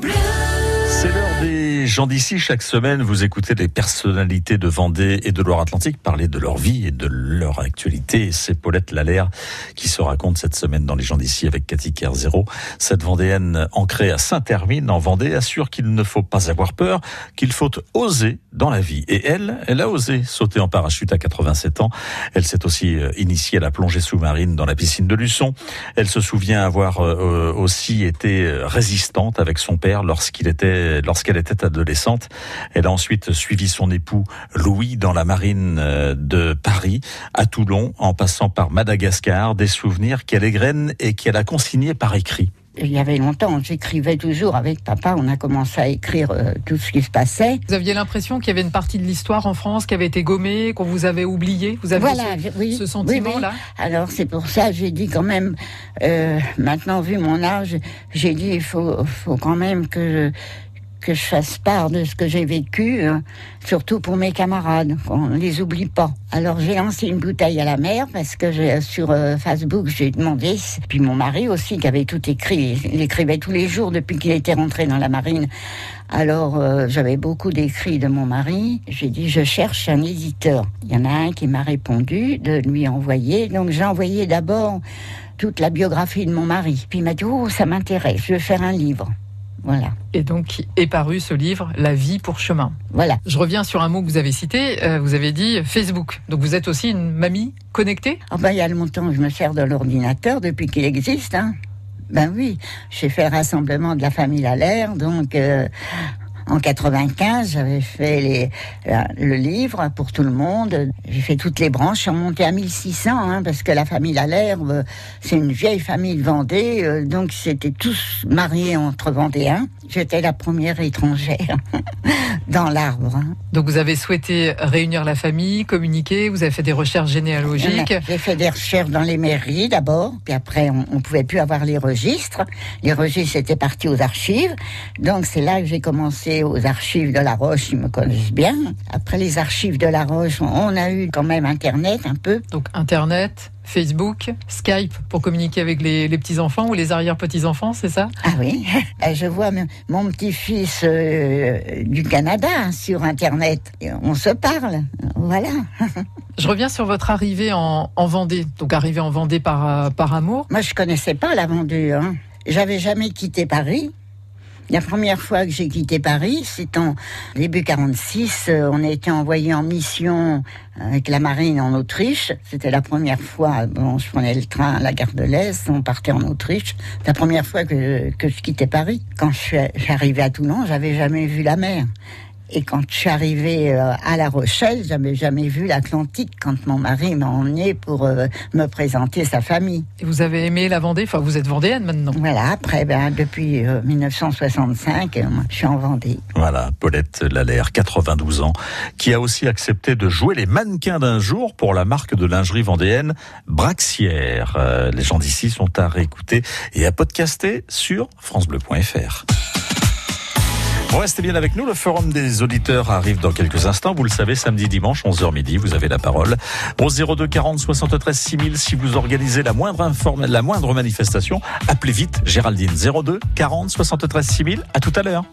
C'est des gens d'ici. Chaque semaine, vous écoutez des personnalités de Vendée et de Loire-Atlantique parler de leur vie et de leur actualité. C'est Paulette Lallaire qui se raconte cette semaine dans les gens d'ici avec Cathy Kerzero. Cette Vendéenne ancrée à Saint-Hermine en Vendée assure qu'il ne faut pas avoir peur, qu'il faut oser dans la vie. Et elle, elle a osé sauter en parachute à 87 ans. Elle s'est aussi euh, initiée à la plongée sous-marine dans la piscine de Luçon. Elle se souvient avoir euh, aussi été résistante avec son père lorsqu'il était lorsqu'elle était adolescente. Elle a ensuite suivi son époux Louis dans la marine euh, de Paris, à Toulon, en passant par Madagascar, des souvenirs qu'elle égrène et qu'elle a consignés par écrit. Il y avait longtemps, j'écrivais toujours avec papa, on a commencé à écrire euh, tout ce qui se passait. Vous aviez l'impression qu'il y avait une partie de l'histoire en France qui avait été gommée, qu'on vous avait oublié? Vous avez voilà, ce, oui, ce sentiment-là? Alors c'est pour ça, j'ai dit quand même, euh, maintenant vu mon âge, j'ai dit il faut, faut quand même que je, que je fasse part de ce que j'ai vécu, hein, surtout pour mes camarades, qu'on ne les oublie pas. Alors j'ai lancé une bouteille à la mer parce que sur euh, Facebook j'ai demandé, puis mon mari aussi qui avait tout écrit, il écrivait tous les jours depuis qu'il était rentré dans la marine. Alors euh, j'avais beaucoup d'écrits de mon mari, j'ai dit je cherche un éditeur. Il y en a un qui m'a répondu de lui envoyer, donc j'ai envoyé d'abord toute la biographie de mon mari. Puis il m'a dit oh ça m'intéresse, je vais faire un livre. Voilà. Et donc est paru ce livre, La vie pour chemin. Voilà. Je reviens sur un mot que vous avez cité. Euh, vous avez dit Facebook. Donc vous êtes aussi une mamie connectée? Ah ben il y a longtemps, je me sers de l'ordinateur depuis qu'il existe. Hein. Ben oui, j'ai fait le rassemblement de la famille Allaire, donc euh, en 95, j'avais fait les, le livre pour tout le monde. J'ai fait toutes les branches. Je suis remontée à 1600, hein, parce que la famille Lalerbe, c'est une vieille famille de Vendée, euh, donc c'était tous mariés entre Vendéens. J'étais la première étrangère dans l'arbre. Hein. Donc vous avez souhaité réunir la famille, communiquer, vous avez fait des recherches généalogiques. J'ai fait des recherches dans les mairies d'abord, puis après on, on pouvait plus avoir les registres. Les registres étaient partis aux archives, donc c'est là que j'ai commencé aux archives de La Roche, ils me connaissent bien. Après les archives de La Roche, on a eu quand même Internet un peu. Donc Internet, Facebook, Skype pour communiquer avec les, petits-enfants ou les arrière-petits-enfants, c'est ça? Ah oui, euh, je vois mon petit-fils euh, du Canada sur Internet. On se parle, voilà. Je reviens sur votre arrivée en, Vendée, donc arrivée en Vendée par, euh, par amour. Moi, je connaissais pas la Vendée. Hein. J'avais jamais quitté Paris. La première fois que j'ai quitté Paris, c'est en début 46. Euh, on a été envoyé en mission avec la marine en Autriche. C'était la première fois. Bon, je prenais le train à la gare de l'Est. On partait en Autriche. La première fois que, que je quittais Paris. Quand je suis à Toulon, j'avais jamais vu la mer. Et quand je suis arrivée euh, à La Rochelle, j'avais jamais vu l'Atlantique quand mon mari m'a emmené pour euh, me présenter sa famille. Et vous avez aimé la Vendée? Enfin, vous êtes vendéenne maintenant. Voilà, après, ben, depuis 1965, euh, je suis en Vendée. Voilà, Paulette Lallaire, 92 ans, qui a aussi accepté de jouer les mannequins d'un jour pour la marque de lingerie vendéenne Braxière. les gens d'ici sont à réécouter et à podcaster sur francebleu.fr. Restez bien avec nous, le forum des auditeurs arrive dans quelques instants. Vous le savez, samedi, dimanche, 11h midi, vous avez la parole. Au 02 40 73 6000, si vous organisez la moindre, informe, la moindre manifestation, appelez vite Géraldine. 02 40 73 6000, à tout à l'heure.